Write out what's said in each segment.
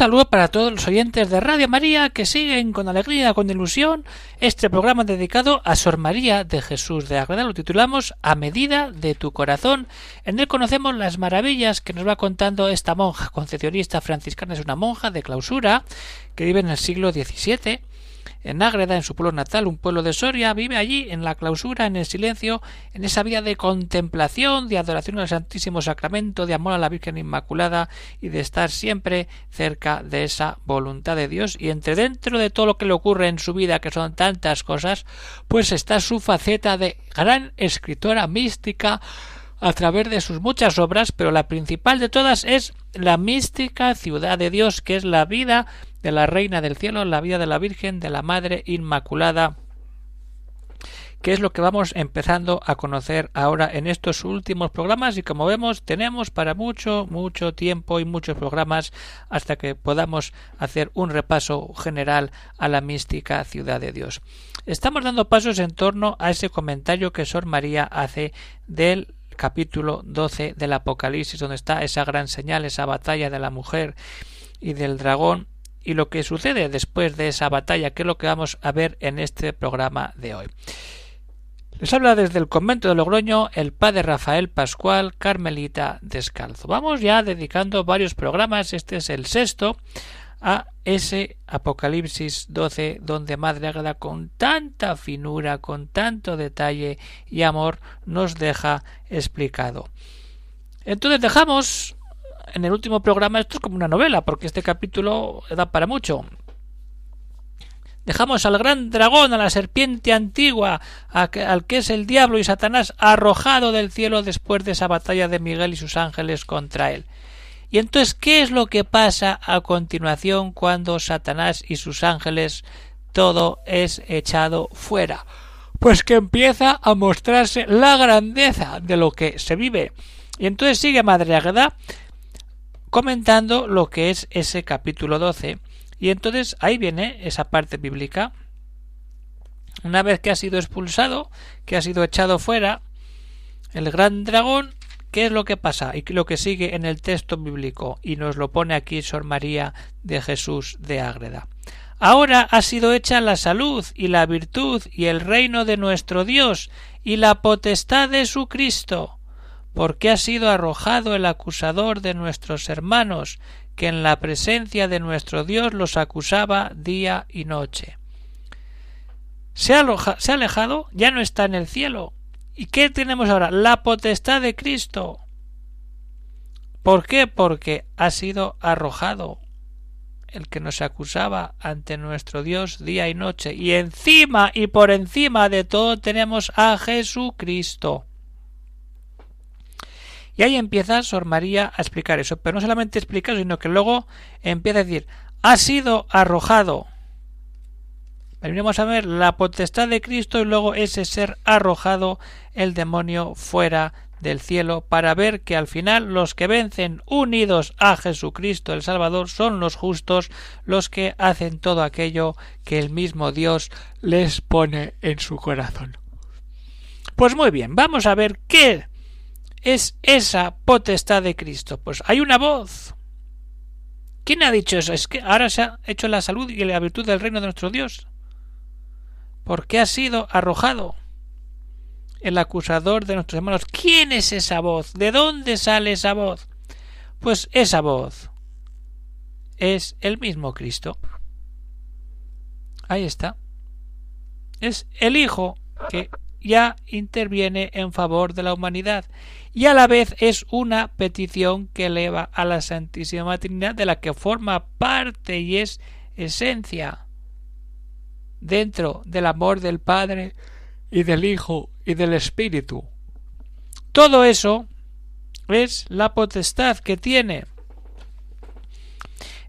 Saludo para todos los oyentes de Radio María que siguen con alegría, con ilusión, este programa dedicado a Sor María de Jesús de Agreda. Lo titulamos A medida de tu corazón. En él conocemos las maravillas que nos va contando esta monja concepcionista franciscana. Es una monja de clausura que vive en el siglo XVII en Ágreda, en su pueblo natal, un pueblo de Soria, vive allí en la clausura, en el silencio, en esa vida de contemplación, de adoración al Santísimo Sacramento, de amor a la Virgen Inmaculada y de estar siempre cerca de esa voluntad de Dios. Y entre dentro de todo lo que le ocurre en su vida, que son tantas cosas, pues está su faceta de gran escritora mística, a través de sus muchas obras, pero la principal de todas es la mística ciudad de Dios, que es la vida de la Reina del Cielo, la vida de la Virgen, de la Madre Inmaculada, que es lo que vamos empezando a conocer ahora en estos últimos programas y como vemos tenemos para mucho, mucho tiempo y muchos programas hasta que podamos hacer un repaso general a la mística ciudad de Dios. Estamos dando pasos en torno a ese comentario que Sor María hace del capítulo 12 del Apocalipsis, donde está esa gran señal, esa batalla de la mujer y del dragón, y lo que sucede después de esa batalla, que es lo que vamos a ver en este programa de hoy. Les habla desde el convento de Logroño el padre Rafael Pascual Carmelita Descalzo. Vamos ya dedicando varios programas, este es el sexto, a ese Apocalipsis 12 donde Madre Ágada con tanta finura, con tanto detalle y amor nos deja explicado. Entonces dejamos en el último programa esto es como una novela, porque este capítulo da para mucho. Dejamos al gran dragón, a la serpiente antigua, al que es el diablo y Satanás, arrojado del cielo después de esa batalla de Miguel y sus ángeles contra él. Y entonces, ¿qué es lo que pasa a continuación cuando Satanás y sus ángeles todo es echado fuera? Pues que empieza a mostrarse la grandeza de lo que se vive. Y entonces sigue Madre Agueda comentando lo que es ese capítulo 12. Y entonces ahí viene esa parte bíblica. Una vez que ha sido expulsado, que ha sido echado fuera, el gran dragón, ¿qué es lo que pasa? Y lo que sigue en el texto bíblico, y nos lo pone aquí Sor María de Jesús de Ágreda. Ahora ha sido hecha la salud y la virtud y el reino de nuestro Dios y la potestad de su Cristo porque ha sido arrojado el acusador de nuestros hermanos, que en la presencia de nuestro Dios los acusaba día y noche. Se ha, se ha alejado, ya no está en el cielo. ¿Y qué tenemos ahora? La potestad de Cristo. ¿Por qué? Porque ha sido arrojado el que nos acusaba ante nuestro Dios día y noche. Y encima y por encima de todo tenemos a Jesucristo. Y ahí empieza Sor María a explicar eso, pero no solamente explica, sino que luego empieza a decir, ha sido arrojado. Venimos a ver la potestad de Cristo y luego ese ser arrojado el demonio fuera del cielo para ver que al final los que vencen unidos a Jesucristo el Salvador son los justos los que hacen todo aquello que el mismo Dios les pone en su corazón. Pues muy bien, vamos a ver qué es esa potestad de Cristo? Pues hay una voz. ¿Quién ha dicho eso? Es que ahora se ha hecho la salud y la virtud del reino de nuestro Dios. Porque ha sido arrojado el acusador de nuestros hermanos. ¿Quién es esa voz? ¿De dónde sale esa voz? Pues esa voz es el mismo Cristo. Ahí está. Es el Hijo que ya interviene en favor de la humanidad y a la vez es una petición que eleva a la Santísima Trinidad de la que forma parte y es esencia dentro del amor del Padre y del Hijo y del Espíritu. Todo eso es la potestad que tiene.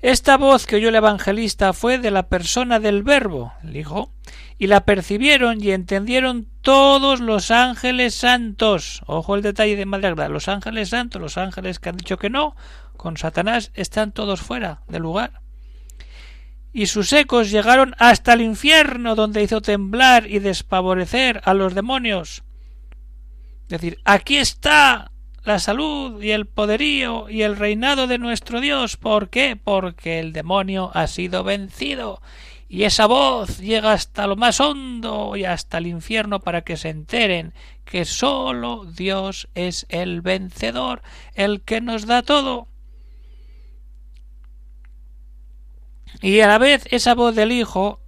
Esta voz que oyó el evangelista fue de la persona del Verbo, el Hijo, y la percibieron y entendieron todos los ángeles santos. Ojo el detalle de Madre Los ángeles santos, los ángeles que han dicho que no, con Satanás están todos fuera del lugar. Y sus ecos llegaron hasta el infierno, donde hizo temblar y despavorecer a los demonios. Es decir, aquí está la salud y el poderío y el reinado de nuestro Dios. ¿Por qué? Porque el demonio ha sido vencido. Y esa voz llega hasta lo más hondo y hasta el infierno para que se enteren que sólo Dios es el vencedor, el que nos da todo. Y a la vez esa voz del Hijo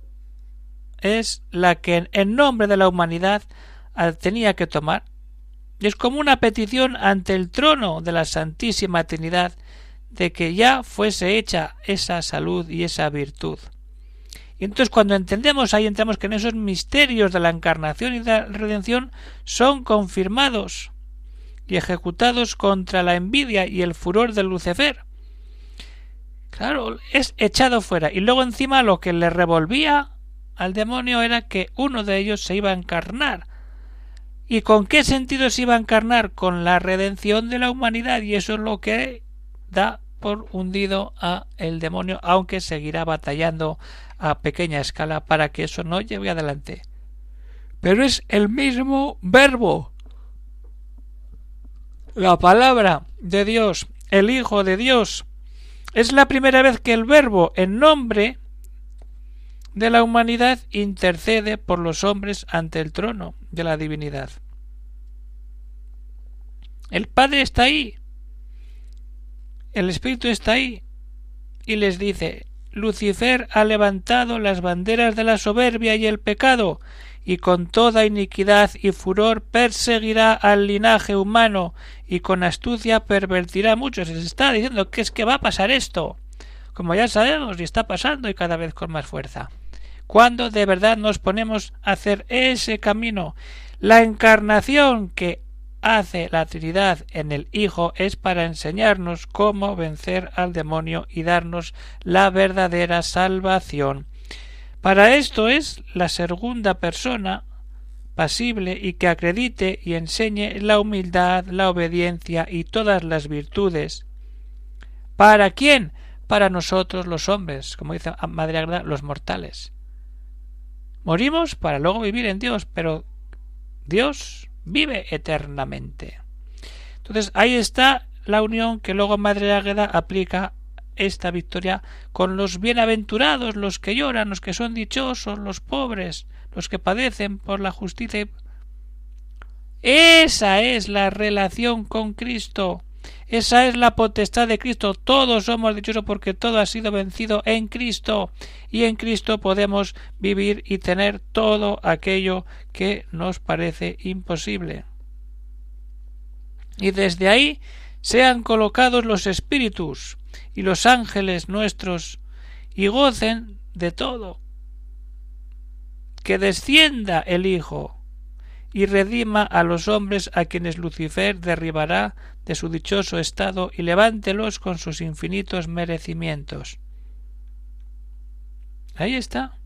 es la que en nombre de la humanidad tenía que tomar es como una petición ante el trono de la Santísima Trinidad de que ya fuese hecha esa salud y esa virtud. Y entonces cuando entendemos ahí entramos que en esos misterios de la encarnación y de la redención son confirmados y ejecutados contra la envidia y el furor de Lucifer. Claro, es echado fuera. Y luego encima lo que le revolvía al demonio era que uno de ellos se iba a encarnar ¿Y con qué sentido se iba a encarnar? Con la redención de la humanidad y eso es lo que da por hundido a el demonio, aunque seguirá batallando a pequeña escala para que eso no lleve adelante. Pero es el mismo verbo. La palabra de Dios, el Hijo de Dios. Es la primera vez que el verbo en nombre de la humanidad intercede por los hombres ante el trono de la divinidad. El Padre está ahí. El Espíritu está ahí. Y les dice Lucifer ha levantado las banderas de la soberbia y el pecado, y con toda iniquidad y furor perseguirá al linaje humano, y con astucia pervertirá a muchos. Se está diciendo que es que va a pasar esto, como ya sabemos, y está pasando y cada vez con más fuerza cuando de verdad nos ponemos a hacer ese camino. La encarnación que hace la Trinidad en el Hijo es para enseñarnos cómo vencer al demonio y darnos la verdadera salvación. Para esto es la segunda persona pasible y que acredite y enseñe la humildad, la obediencia y todas las virtudes. ¿Para quién? Para nosotros los hombres, como dice Madre los mortales. Morimos para luego vivir en Dios, pero Dios vive eternamente. Entonces ahí está la unión que luego Madre Águeda aplica esta victoria con los bienaventurados, los que lloran, los que son dichosos, los pobres, los que padecen por la justicia. Esa es la relación con Cristo. Esa es la potestad de Cristo. Todos somos dichosos porque todo ha sido vencido en Cristo. Y en Cristo podemos vivir y tener todo aquello que nos parece imposible. Y desde ahí sean colocados los espíritus y los ángeles nuestros y gocen de todo. Que descienda el Hijo y redima a los hombres a quienes Lucifer derribará de su dichoso estado y levántelos con sus infinitos merecimientos. Ahí está.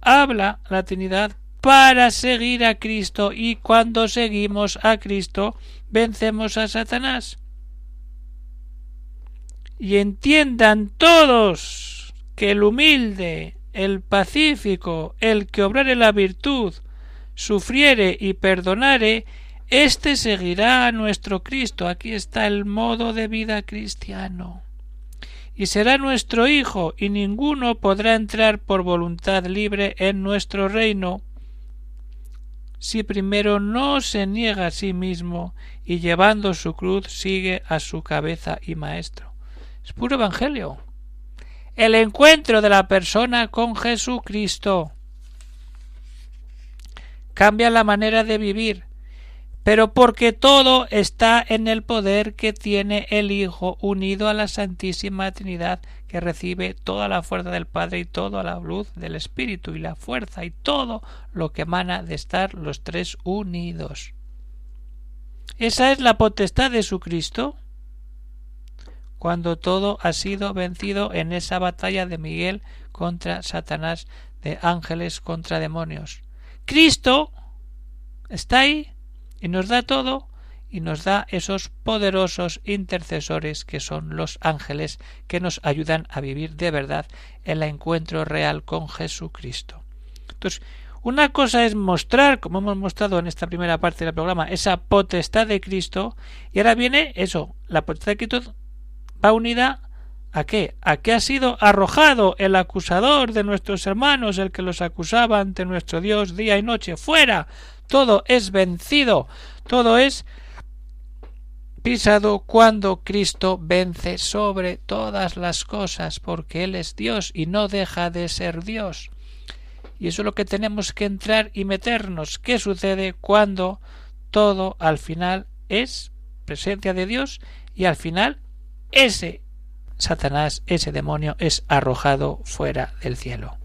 Habla la Trinidad para seguir a Cristo y cuando seguimos a Cristo vencemos a Satanás. Y entiendan todos que el humilde, el pacífico, el que obrare la virtud, sufriere y perdonare, éste seguirá a nuestro Cristo. Aquí está el modo de vida cristiano. Y será nuestro Hijo, y ninguno podrá entrar por voluntad libre en nuestro reino, si primero no se niega a sí mismo y llevando su cruz sigue a su cabeza y maestro. Es puro Evangelio. El encuentro de la persona con Jesucristo cambia la manera de vivir, pero porque todo está en el poder que tiene el Hijo unido a la Santísima Trinidad, que recibe toda la fuerza del Padre y toda la luz del Espíritu y la fuerza y todo lo que emana de estar los tres unidos. Esa es la potestad de su Cristo. cuando todo ha sido vencido en esa batalla de Miguel contra Satanás, de ángeles contra demonios. Cristo está ahí y nos da todo y nos da esos poderosos intercesores que son los ángeles que nos ayudan a vivir de verdad el encuentro real con Jesucristo. Entonces, una cosa es mostrar, como hemos mostrado en esta primera parte del programa, esa potestad de Cristo, y ahora viene eso, la potestad de Cristo va unida a qué? A que ha sido arrojado el acusador de nuestros hermanos, el que los acusaba ante nuestro Dios día y noche, fuera, todo es vencido, todo es pisado cuando Cristo vence sobre todas las cosas, porque Él es Dios y no deja de ser Dios. Y eso es lo que tenemos que entrar y meternos. ¿Qué sucede cuando todo al final es presencia de Dios y al final ese Satanás, ese demonio, es arrojado fuera del cielo?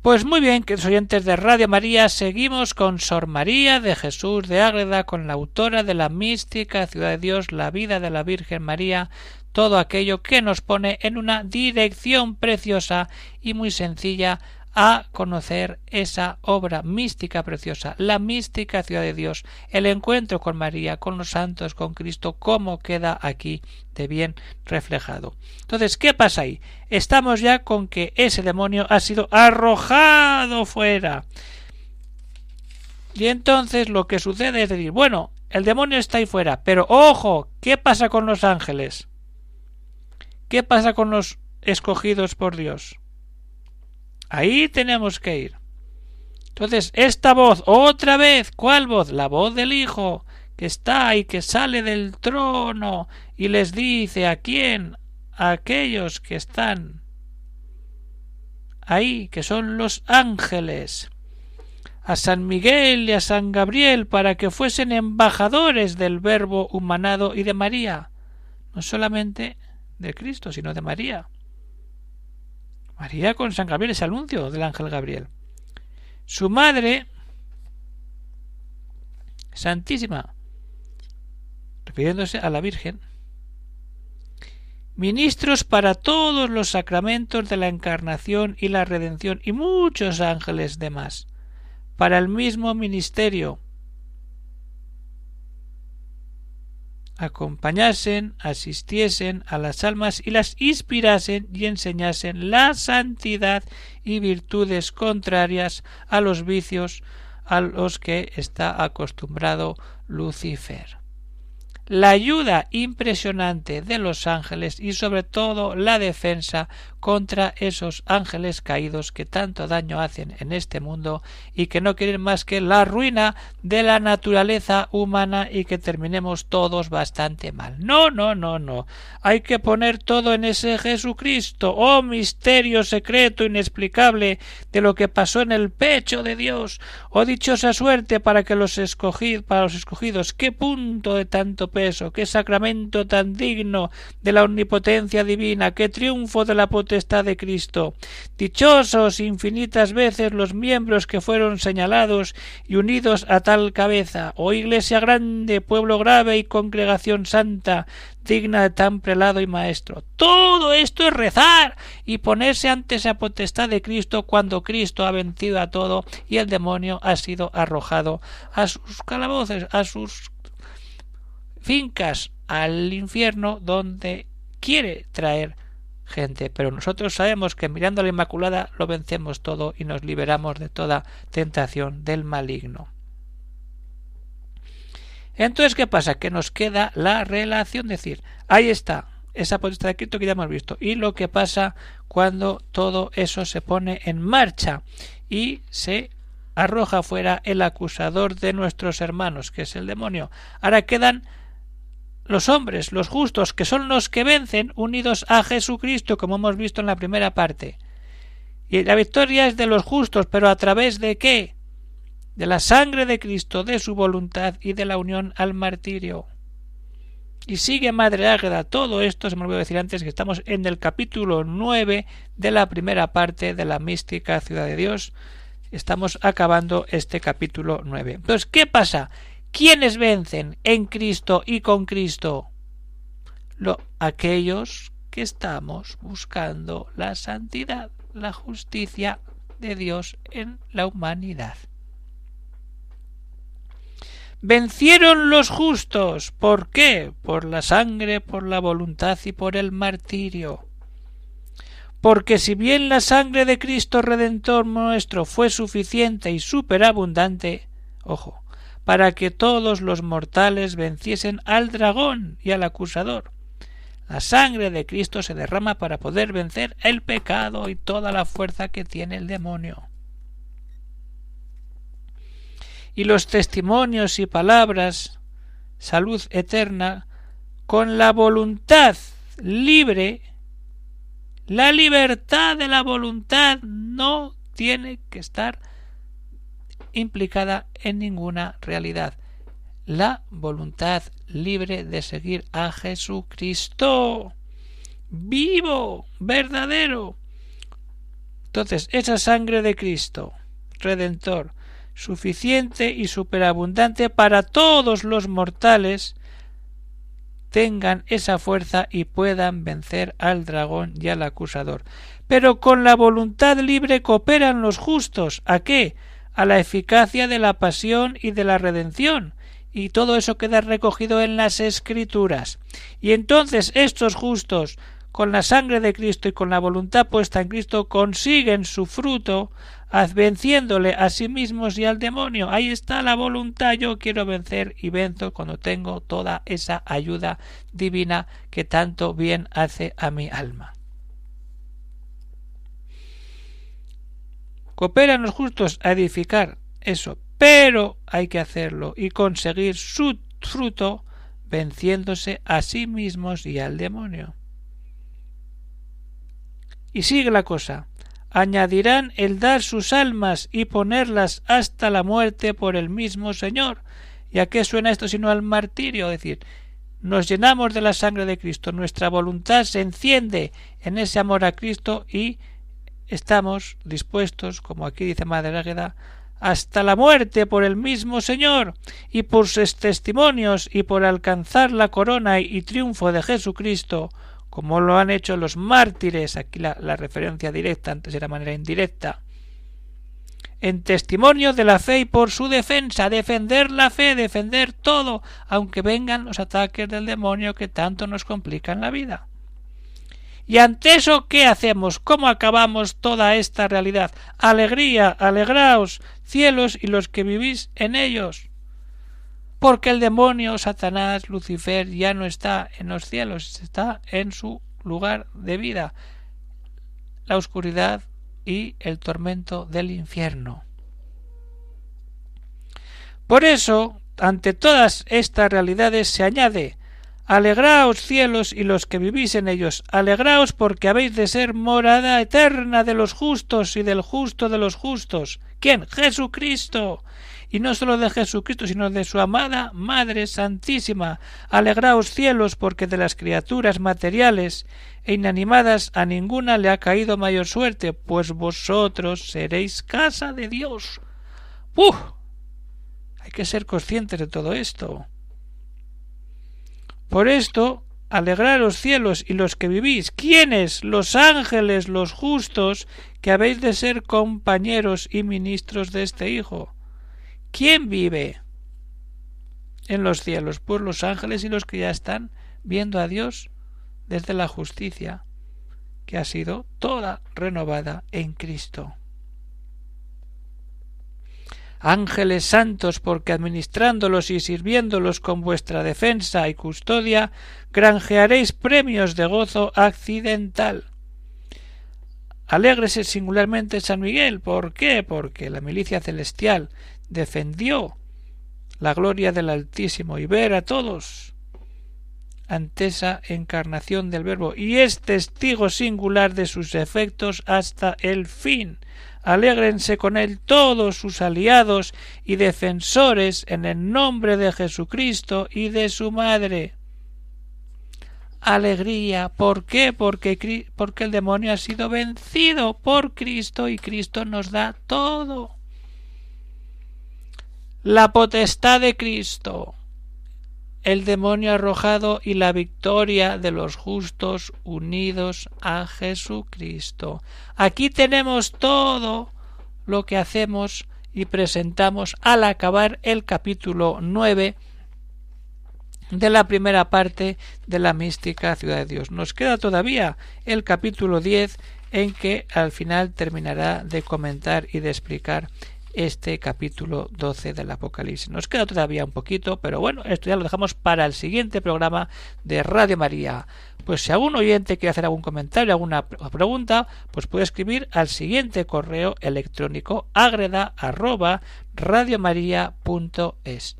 Pues muy bien, queridos oyentes de Radio María, seguimos con Sor María de Jesús de Ágreda, con la autora de la mística Ciudad de Dios, la vida de la Virgen María, todo aquello que nos pone en una dirección preciosa y muy sencilla a conocer esa obra mística preciosa, la mística ciudad de Dios, el encuentro con María, con los santos, con Cristo, cómo queda aquí de bien reflejado. Entonces, ¿qué pasa ahí? Estamos ya con que ese demonio ha sido arrojado fuera. Y entonces lo que sucede es decir, bueno, el demonio está ahí fuera, pero ojo, ¿qué pasa con los ángeles? ¿Qué pasa con los escogidos por Dios? Ahí tenemos que ir. Entonces, esta voz, otra vez, ¿cuál voz? La voz del Hijo, que está y que sale del trono y les dice a quién, a aquellos que están ahí, que son los ángeles, a San Miguel y a San Gabriel para que fuesen embajadores del Verbo humanado y de María, no solamente de Cristo, sino de María. María con San Gabriel, ese anuncio del ángel Gabriel. Su madre, Santísima, refiriéndose a la Virgen, ministros para todos los sacramentos de la encarnación y la redención y muchos ángeles demás, para el mismo ministerio, acompañasen, asistiesen a las almas y las inspirasen y enseñasen la santidad y virtudes contrarias a los vicios a los que está acostumbrado Lucifer. La ayuda impresionante de los ángeles y sobre todo la defensa contra esos ángeles caídos que tanto daño hacen en este mundo y que no quieren más que la ruina de la naturaleza humana y que terminemos todos bastante mal. No, no, no, no. Hay que poner todo en ese Jesucristo, oh misterio secreto inexplicable de lo que pasó en el pecho de Dios, oh dichosa suerte para que los escogidos, para los escogidos, qué punto de tanto peso, qué sacramento tan digno de la omnipotencia divina, qué triunfo de la potestad de Cristo. Dichosos infinitas veces los miembros que fueron señalados y unidos a tal cabeza, oh iglesia grande, pueblo grave y congregación santa, digna de tan prelado y maestro. Todo esto es rezar y ponerse ante esa potestad de Cristo cuando Cristo ha vencido a todo y el demonio ha sido arrojado a sus calabozos, a sus fincas, al infierno donde quiere traer gente, pero nosotros sabemos que mirando a la Inmaculada lo vencemos todo y nos liberamos de toda tentación del maligno. Entonces, ¿qué pasa? Que nos queda la relación, decir, ahí está, esa potestad de Cristo que ya hemos visto, y lo que pasa cuando todo eso se pone en marcha y se arroja fuera el acusador de nuestros hermanos, que es el demonio. Ahora quedan los hombres, los justos, que son los que vencen, unidos a Jesucristo, como hemos visto en la primera parte. Y la victoria es de los justos, pero a través de qué? De la sangre de Cristo, de su voluntad y de la unión al martirio. Y sigue Madre Águeda. Todo esto se me olvidó decir antes que estamos en el capítulo nueve de la primera parte de la mística ciudad de Dios. Estamos acabando este capítulo nueve. Entonces, ¿qué pasa? ¿Quiénes vencen en Cristo y con Cristo? Lo, aquellos que estamos buscando la santidad, la justicia de Dios en la humanidad. Vencieron los justos. ¿Por qué? Por la sangre, por la voluntad y por el martirio. Porque si bien la sangre de Cristo Redentor nuestro fue suficiente y superabundante, ojo, para que todos los mortales venciesen al dragón y al acusador. La sangre de Cristo se derrama para poder vencer el pecado y toda la fuerza que tiene el demonio. Y los testimonios y palabras, salud eterna, con la voluntad libre, la libertad de la voluntad no tiene que estar implicada en ninguna realidad. La voluntad libre de seguir a Jesucristo vivo, verdadero. Entonces, esa sangre de Cristo, Redentor, suficiente y superabundante para todos los mortales, tengan esa fuerza y puedan vencer al dragón y al acusador. Pero con la voluntad libre cooperan los justos. ¿A qué? A la eficacia de la pasión y de la redención, y todo eso queda recogido en las Escrituras. Y entonces estos justos, con la sangre de Cristo y con la voluntad puesta en Cristo, consiguen su fruto, venciéndole a sí mismos y al demonio. Ahí está la voluntad. Yo quiero vencer y venzo cuando tengo toda esa ayuda divina que tanto bien hace a mi alma. Cooperan los justos a edificar eso, pero hay que hacerlo y conseguir su fruto venciéndose a sí mismos y al demonio. Y sigue la cosa. Añadirán el dar sus almas y ponerlas hasta la muerte por el mismo Señor. ¿Y a qué suena esto sino al martirio? Es decir, nos llenamos de la sangre de Cristo, nuestra voluntad se enciende en ese amor a Cristo y estamos dispuestos, como aquí dice Madre Águeda, hasta la muerte por el mismo Señor, y por sus testimonios, y por alcanzar la corona y triunfo de Jesucristo, como lo han hecho los mártires, aquí la, referencia directa, antes era manera indirecta, en testimonio de la fe y por su defensa, defender la fe, defender todo, aunque vengan los ataques del demonio que tanto nos complican la vida. Y ante eso, ¿qué hacemos? ¿Cómo acabamos toda esta realidad? Alegría, alegraos, cielos y los que vivís en ellos. Porque el demonio, Satanás, Lucifer, ya no está en los cielos, está en su lugar de vida, la oscuridad y el tormento del infierno. Por eso, ante todas estas realidades se añade Alegraos cielos y los que vivís en ellos, alegraos porque habéis de ser morada eterna de los justos y del justo de los justos. ¿Quién? Jesucristo. Y no sólo de Jesucristo, sino de su amada Madre Santísima. Alegraos cielos porque de las criaturas materiales e inanimadas a ninguna le ha caído mayor suerte, pues vosotros seréis casa de Dios. ¡Uf! Hay que ser conscientes de todo esto. Por esto, alegraros cielos y los que vivís. ¿Quiénes? Los ángeles, los justos, que habéis de ser compañeros y ministros de este Hijo. ¿Quién vive en los cielos? Pues los ángeles y los que ya están viendo a Dios desde la justicia, que ha sido toda renovada en Cristo ángeles santos, porque administrándolos y sirviéndolos con vuestra defensa y custodia, granjearéis premios de gozo accidental. Alégrese singularmente San Miguel. ¿Por qué? Porque la milicia celestial defendió la gloria del Altísimo y ver a todos ante esa encarnación del Verbo y es testigo singular de sus efectos hasta el fin alégrense con él todos sus aliados y defensores en el nombre de Jesucristo y de su madre. Alegría, ¿por qué? Porque, porque el demonio ha sido vencido por Cristo y Cristo nos da todo. La potestad de Cristo, el demonio arrojado y la victoria de los justos unidos a Jesucristo. Aquí tenemos todo lo que hacemos y presentamos al acabar el capítulo nueve de la primera parte de la mística ciudad de Dios. Nos queda todavía el capítulo diez en que al final terminará de comentar y de explicar este capítulo 12 del Apocalipsis. Nos queda todavía un poquito, pero bueno, esto ya lo dejamos para el siguiente programa de Radio María. Pues si algún oyente quiere hacer algún comentario, alguna pregunta, pues puede escribir al siguiente correo electrónico agreda arroba radiomaria.es.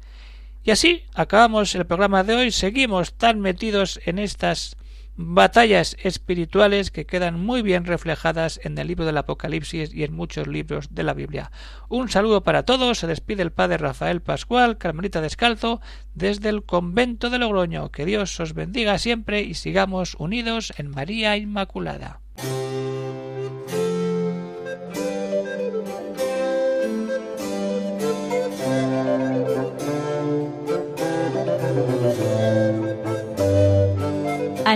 Y así acabamos el programa de hoy. Seguimos tan metidos en estas batallas espirituales que quedan muy bien reflejadas en el libro del Apocalipsis y en muchos libros de la Biblia. Un saludo para todos, se despide el padre Rafael Pascual, Carmelita Descalzo, desde el convento de Logroño. Que Dios os bendiga siempre y sigamos unidos en María Inmaculada.